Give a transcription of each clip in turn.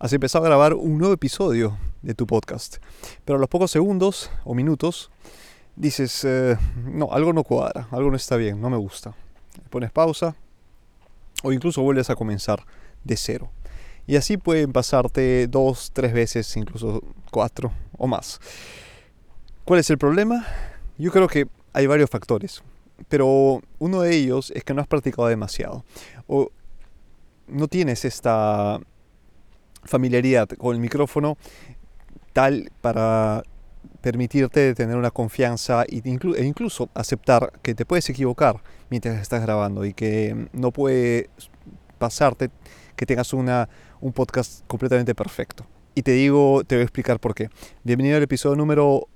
has empezado a grabar un nuevo episodio de tu podcast. Pero a los pocos segundos o minutos dices, eh, no, algo no cuadra, algo no está bien, no me gusta. Pones pausa o incluso vuelves a comenzar de cero. Y así pueden pasarte dos, tres veces, incluso cuatro o más. ¿Cuál es el problema? Yo creo que hay varios factores, pero uno de ellos es que no has practicado demasiado o no tienes esta familiaridad con el micrófono tal para permitirte tener una confianza e incluso aceptar que te puedes equivocar mientras estás grabando y que no puede pasarte que tengas una, un podcast completamente perfecto. Y te digo, te voy a explicar por qué. Bienvenido al episodio número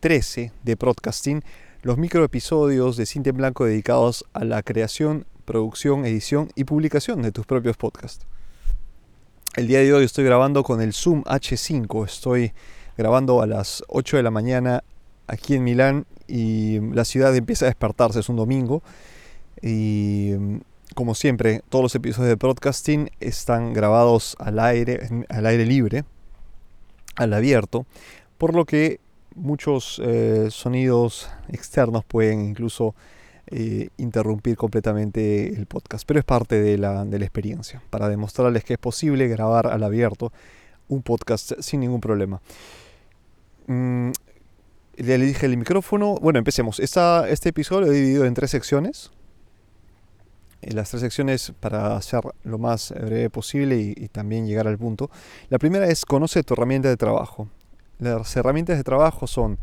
13 de Podcasting, los microepisodios de Cinta en Blanco dedicados a la creación, producción, edición y publicación de tus propios podcasts. El día de hoy estoy grabando con el Zoom H5. Estoy grabando a las 8 de la mañana aquí en Milán y la ciudad empieza a despertarse. Es un domingo. Y como siempre, todos los episodios de podcasting están grabados al aire, al aire libre, al abierto, por lo que muchos eh, sonidos externos pueden incluso eh, interrumpir completamente el podcast, pero es parte de la, de la experiencia, para demostrarles que es posible grabar al abierto un podcast sin ningún problema. Mm, le dije el micrófono. Bueno, empecemos. Esta, este episodio lo he dividido en tres secciones. En las tres secciones para hacer lo más breve posible y, y, también llegar al punto. La primera es conoce tu herramienta de trabajo. Las herramientas de trabajo son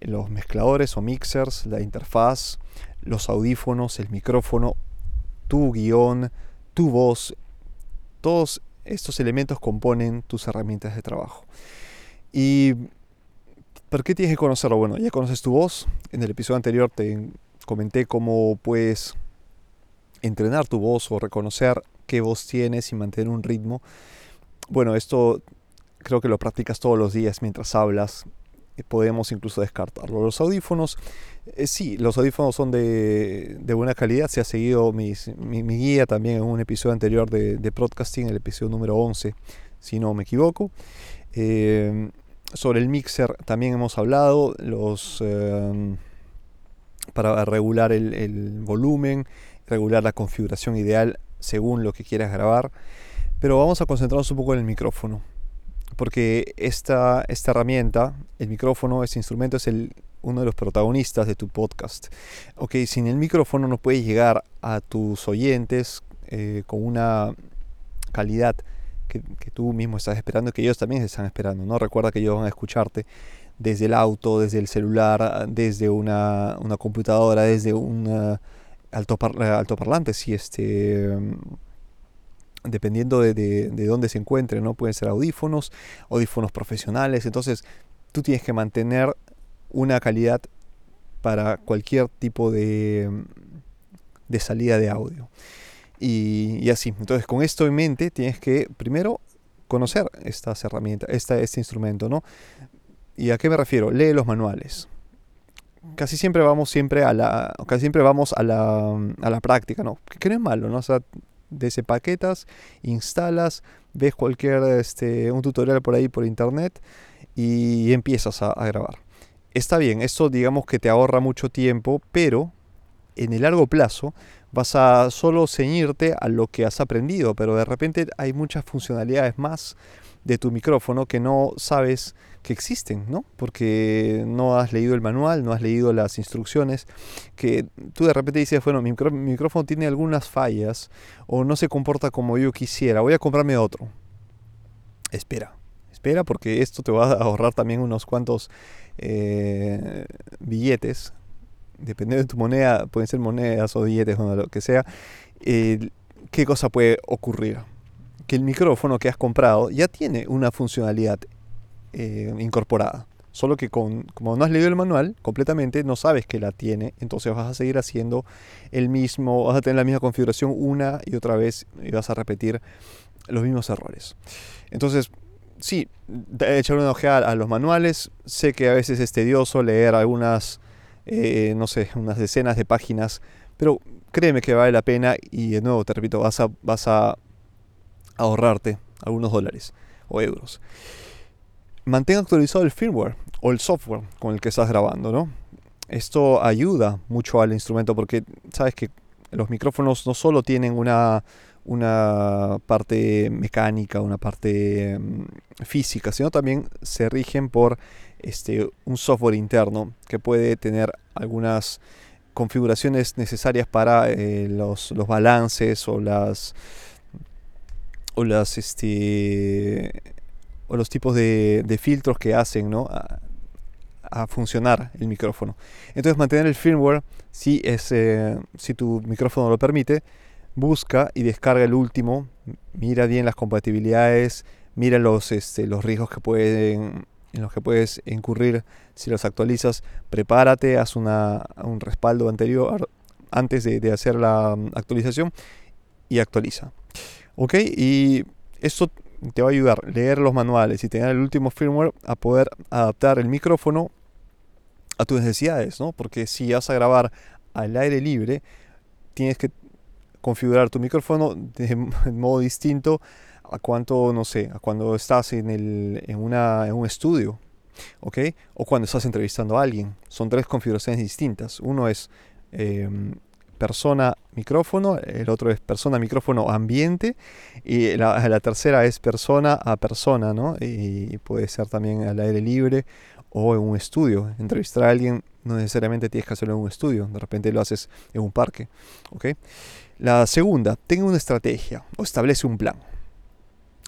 los mezcladores o mixers, la interfaz, los audífonos, el micrófono, tu guion, tu voz, todos estos elementos componen tus herramientas de trabajo. ¿Y por qué tienes que conocerlo? Bueno, ya conoces tu voz. En el episodio anterior te comenté cómo puedes entrenar tu voz o reconocer qué voz tienes y mantener un ritmo. Bueno, esto creo que lo practicas todos los días mientras hablas podemos incluso descartarlo. Los audífonos, eh, sí, los audífonos son de, buena calidad. Se ha seguido mi, guía también en un episodio anterior de, de podcasting, el episodio número 11, si no me equivoco. Eh, sobre el mixer también hemos hablado, los, eh, para regular el volumen, regular la configuración ideal según lo que quieras grabar. Pero vamos a concentrarnos un poco en el micrófono porque esta, esta herramienta, el micrófono, este instrumento es el, uno de los protagonistas de tu podcast. Ok, sin el micrófono no puedes llegar a tus oyentes eh, con una calidad que, tú mismo estás esperando, que ellos también están esperando. ¿no? Recuerda que ellos van a escucharte desde el auto, desde el celular, desde una, una computadora, desde un altoparlante, si este dependiendo de, de, dónde se encuentre, ¿no? Pueden ser audífonos, audífonos profesionales. Entonces, tú tienes que mantener una calidad para cualquier tipo de, de salida de audio. Y, así. Entonces, con esto en mente, tienes que primero conocer estas herramientas, esta, este instrumento, ¿no? ¿Y a qué me refiero? Lee los manuales. Casi siempre vamos siempre a la, casi siempre vamos a la, a la práctica, ¿no? Que no es malo, ¿no? Paquetas instalas, ves cualquier este, un tutorial por ahí por internet y empiezas a, grabar. Está bien, esto digamos que te ahorra mucho tiempo, pero en el largo plazo vas a solo ceñirte a lo que has aprendido, pero de repente hay muchas funcionalidades más de tu micrófono que no sabes que existen, ¿no? Porque no has leído el manual, no has leído las instrucciones, que tú de repente dices, bueno, mi, micrófono tiene algunas fallas o no se comporta como yo quisiera, voy a comprarme otro. Espera, espera porque esto te va a ahorrar también unos cuantos eh, billetes, dependiendo de tu moneda, pueden ser monedas o billetes o lo que sea, eh, ¿qué cosa puede ocurrir? Que el micrófono que has comprado ya tiene una funcionalidad eh, incorporada. Solo que con, como no has leído el manual completamente, no sabes que la tiene, entonces vas a seguir haciendo el mismo, vas a tener la misma configuración una y otra vez y vas a repetir los mismos errores. Entonces, sí, echar una ojeada a los manuales. Sé que a veces es tedioso leer algunas, eh, no sé, unas decenas de páginas, pero créeme que vale la pena y de nuevo te repito, vas a, vas a ahorrarte algunos dólares. o euros. Mantenga actualizado el firmware o el software con el que estás grabando, ¿no? Esto ayuda mucho al instrumento porque sabes que los micrófonos no solo tienen una, una parte mecánica, una parte mm, física, sino también se rigen por este, un software interno que puede tener algunas configuraciones necesarias para eh, los, balances o las este o los tipos de, filtros que hacen ¿no? a, funcionar el micrófono entonces mantener el firmware si es eh, si tu micrófono lo permite busca y descarga el último mira bien las compatibilidades mira los este, los riesgos que pueden en los que puedes incurrir si los actualizas, prepárate, haz una, un respaldo anterior antes de, hacer la mm, actualización y actualiza. ¿Ok? Y esto te va a ayudar a leer los manuales y tener el último firmware a poder adaptar el micrófono a tus necesidades, ¿no? Porque si vas a grabar al aire libre, tienes que configurar tu micrófono de modo distinto a cuánto, no sé, a cuando estás en, el, en, una, en un estudio, ¿ok? O cuando estás entrevistando a alguien. Son tres configuraciones distintas. Uno es em, persona micrófono, el otro es persona micrófono ambiente y la, tercera es persona a persona, ¿no? Y puede ser también al aire libre o en un estudio. Entrevistar a alguien no necesariamente tienes que hacerlo en un estudio, de repente lo haces en un parque, ¿ok? La segunda, tenga una estrategia o establece un plan.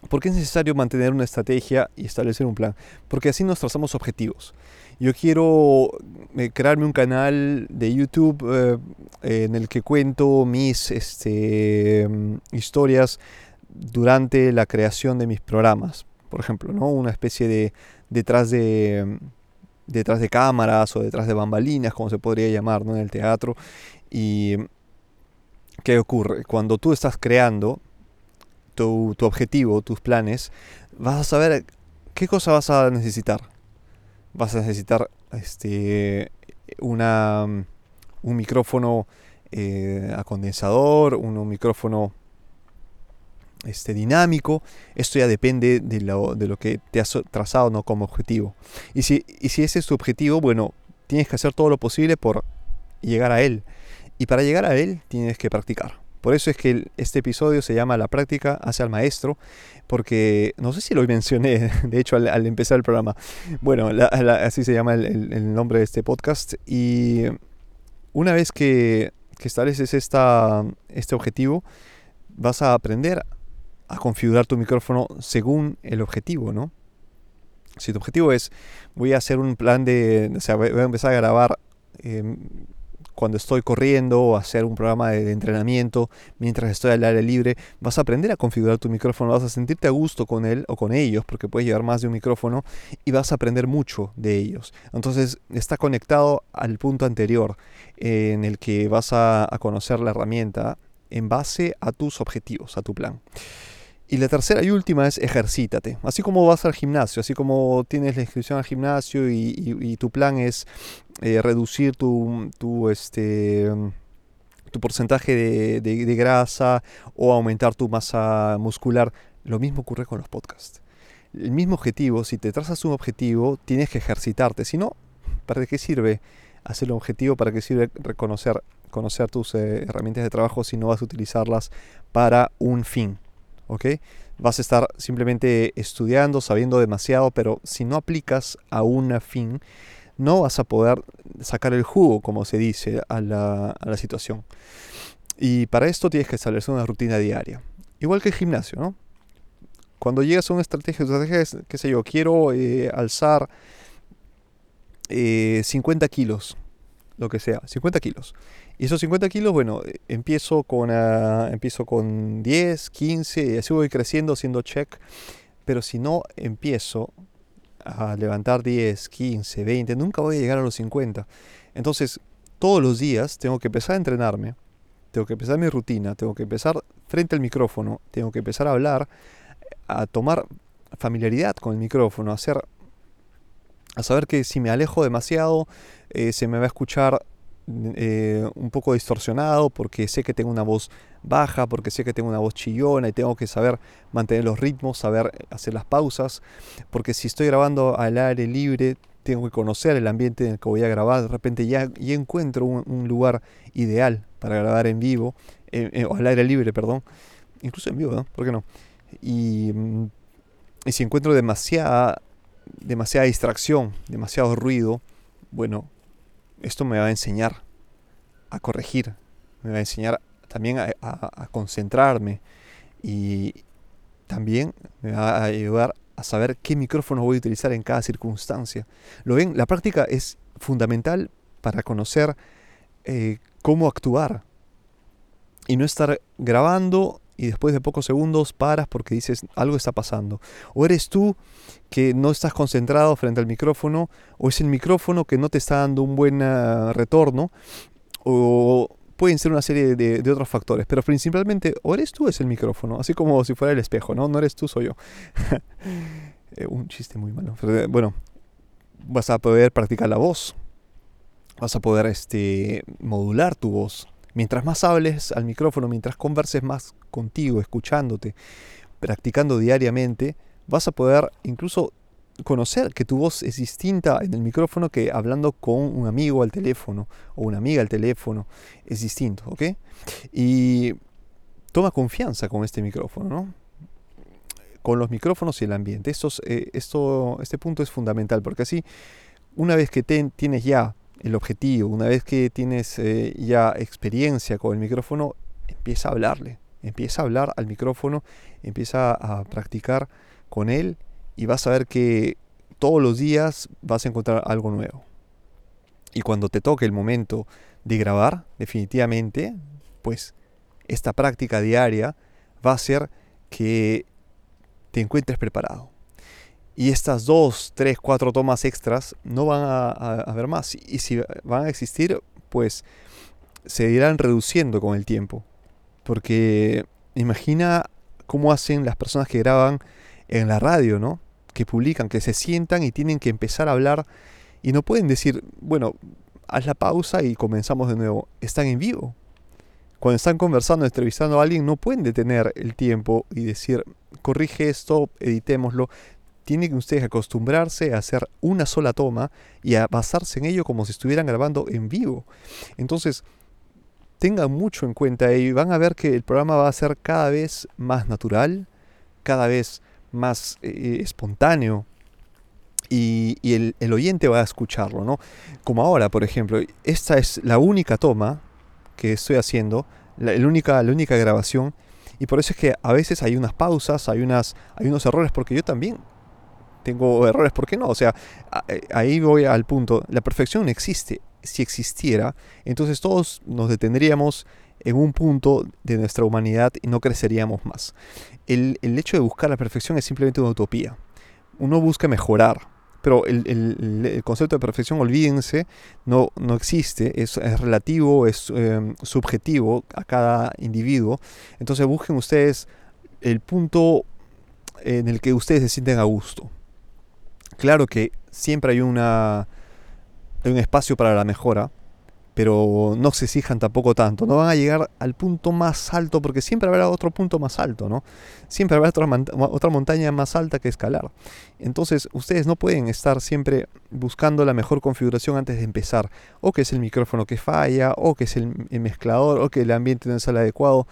¿Por qué es necesario mantener una estrategia y establecer un plan? Porque así nos trazamos objetivos. Yo quiero eh, crearme un canal de YouTube eh, en el que cuento mis este, mm, historias durante la creación de mis programas. Por ejemplo, ¿no? una especie de detrás de mm, detrás de cámaras o detrás de bambalinas, como se podría llamar ¿no? en el teatro. Y ¿qué ocurre? Cuando tú estás creando, tu, objetivo, tus planes, vas a saber qué cosa vas a necesitar. Vas a necesitar este, una, un micrófono eh, a condensador, un, micrófono este, dinámico. Esto ya depende de lo, de lo, que te has trazado ¿no? como objetivo. Y si, y si ese es tu objetivo, bueno, tienes que hacer todo lo posible por llegar a él. Y para llegar a él tienes que practicar. Por eso es que este episodio se llama La práctica hacia el maestro, porque no sé si lo mencioné, de hecho, al, empezar el programa. Bueno, así se llama el, nombre de este podcast. Y una vez que, que estableces esta, este objetivo, vas a aprender a configurar tu micrófono según el objetivo, ¿no? Si tu objetivo es, voy a hacer un plan de, o sea, voy a empezar a grabar em, cuando estoy corriendo o hacer un programa de, entrenamiento mientras estoy al aire libre, vas a aprender a configurar tu micrófono, vas a sentirte a gusto con él o con ellos, porque puedes llevar más de un micrófono y vas a aprender mucho de ellos. Entonces está conectado al punto anterior en el que vas a conocer la herramienta en base a tus objetivos, a tu plan. Y la tercera y última es ejercítate. Así como vas al gimnasio, así como tienes la inscripción al gimnasio y, tu plan es eh, reducir tu, tu, este, tu porcentaje de, grasa o aumentar tu masa muscular, lo mismo ocurre con los podcasts. El mismo objetivo, si te trazas un objetivo, tienes que ejercitarte. Si no, ¿para qué sirve hacer un objetivo? ¿Para qué sirve reconocer conocer tus eh, herramientas de trabajo si no vas a utilizarlas para un fin? ¿Ok? Vas a estar simplemente estudiando, sabiendo demasiado, pero si no aplicas a un fin, no vas a poder sacar el jugo, como se dice, a la, situación. Y para esto tienes que establecer una rutina diaria. Igual que el gimnasio, ¿no? Cuando llegas a una estrategia, estrategia es, qué sé yo, quiero eh, alzar 50 eh, kilos, lo que sea, 50 kilos. Y esos 50 kilos, bueno, eh, empiezo con, ah, empiezo con 10, 15, y así voy creciendo haciendo check. Pero si no empiezo a levantar 10, 15, 20, nunca voy a llegar a los 50. Entonces, todos los días tengo que empezar a entrenarme, tengo que empezar mi rutina, tengo que empezar frente al micrófono, tengo que empezar a hablar, a tomar familiaridad con el micrófono, a hacer a saber que si me alejo demasiado, eh, se me va a escuchar eh, un poco distorsionado porque sé que tengo una voz baja, porque sé que tengo una voz chillona y tengo que saber mantener los ritmos, saber hacer las pausas, porque si estoy grabando al aire libre, tengo que conocer el ambiente en el que voy a grabar, de repente ya, ya encuentro un, lugar ideal para grabar en vivo, eh, o al aire libre, perdón, incluso en vivo, ¿no? ¿Por qué no? Y, mm, y si encuentro demasiada, demasiada distracción, demasiado ruido, bueno, esto me va a enseñar a corregir, me va a enseñar también a, concentrarme y también me va a ayudar a saber qué micrófono voy a utilizar en cada circunstancia. ¿Lo ven? La práctica es fundamental para conocer eh, cómo actuar y no estar grabando y después de pocos segundos paras porque dices algo está pasando. O eres tú que no estás concentrado frente al micrófono, o es el micrófono que no te está dando un buen ah, retorno, o pueden ser una serie de, otros factores, pero principalmente o eres tú es el micrófono, así como si fuera el espejo, ¿no? No eres tú, soy yo. Eh, un chiste muy malo. Eh, bueno, vas a poder practicar la voz, vas a poder este, modular tu voz Mientras más hables al micrófono, mientras converses más contigo, escuchándote, practicando diariamente, vas a poder incluso conocer que tu voz es distinta en el micrófono que hablando con un amigo al teléfono o una amiga al teléfono. Es distinto, ¿ok? Y toma confianza con este micrófono, ¿no? Con los micrófonos y el ambiente. Eh, esto, este punto es fundamental porque así, una vez que tienes ya el objetivo, una vez que tienes eh, ya experiencia con el micrófono, empieza a hablarle, empieza a hablar al micrófono, empieza a practicar con él y vas a ver que todos los días vas a encontrar algo nuevo. Y cuando te toque el momento de grabar, definitivamente, pues esta práctica diaria va a hacer que te encuentres preparado. Y estas dos, tres, cuatro tomas extras no van a, haber más. Y si van a existir, pues se irán reduciendo con el tiempo. Porque imagina cómo hacen las personas que graban en la radio, ¿no? Que publican, que se sientan y tienen que empezar a hablar y no pueden decir, bueno, haz la pausa y comenzamos de nuevo. Están en vivo. Cuando están conversando, entrevistando a alguien, no pueden detener el tiempo y decir, corrige esto, editémoslo tienen ustedes acostumbrarse a hacer una sola toma y a basarse en ello como si estuvieran grabando en vivo. Entonces, tengan mucho en cuenta y van a ver que el programa va a ser cada vez más natural, cada vez más eh, espontáneo y, el, oyente va a escucharlo, ¿no? Como ahora, por ejemplo, esta es la única toma que estoy haciendo, la, única, la única grabación y por eso es que a veces hay unas pausas, hay, unas, hay unos errores, porque yo también tengo errores, ¿por qué no? O sea, eh, ahí voy al punto, la perfección existe. Si existiera, entonces todos nos detendríamos en un punto de nuestra humanidad y no creceríamos más. El, hecho de buscar la perfección es simplemente una utopía. Uno busca mejorar, pero el, concepto de perfección, olvídense, no, no existe, es, relativo, es em, subjetivo a cada individuo. Entonces busquen ustedes el punto en el que ustedes se sienten a gusto. Claro que siempre hay, una, un espacio para la mejora, pero no se exijan tampoco tanto. No van a llegar al punto más alto, porque siempre habrá otro punto más alto, ¿no? Siempre habrá otra, otra montaña más alta que escalar. Entonces, ustedes no pueden estar siempre buscando la mejor configuración antes de empezar. O que es el micrófono que falla, o que es el, mezclador, o que el ambiente no es el adecuado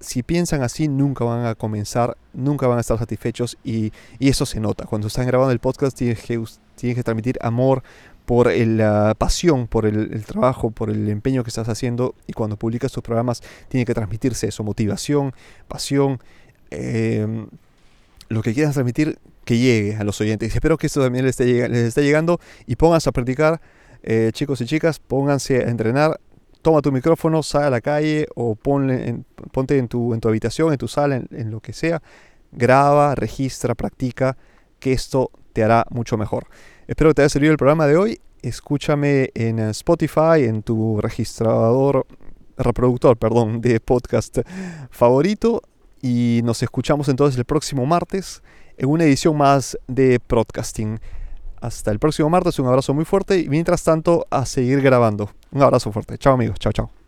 si piensan así, nunca van a comenzar, nunca van a estar satisfechos y, eso se nota. Cuando están grabando el podcast tienes que, transmitir amor por la pasión, por el, trabajo, por el empeño que estás haciendo y cuando publicas tus programas tiene que transmitirse eso, motivación, pasión, em, lo que quieras transmitir que llegue a los oyentes. espero que esto también les esté, esté llegando y pónganse a practicar, eh, chicos y chicas, pónganse a entrenar toma tu micrófono, sal a la calle o ponle ponte en tu, en tu habitación, en tu sala, en, lo que sea, graba, registra, practica, que esto te hará mucho mejor. Espero que te haya servido el programa de hoy. Escúchame en Spotify, en tu registrador, reproductor, perdón, de podcast favorito. Y nos escuchamos entonces el próximo martes en una edición más de Podcasting. Hasta el próximo martes, un abrazo muy fuerte y mientras tanto a seguir grabando. Un abrazo fuerte. Chao amigos, chao, chao.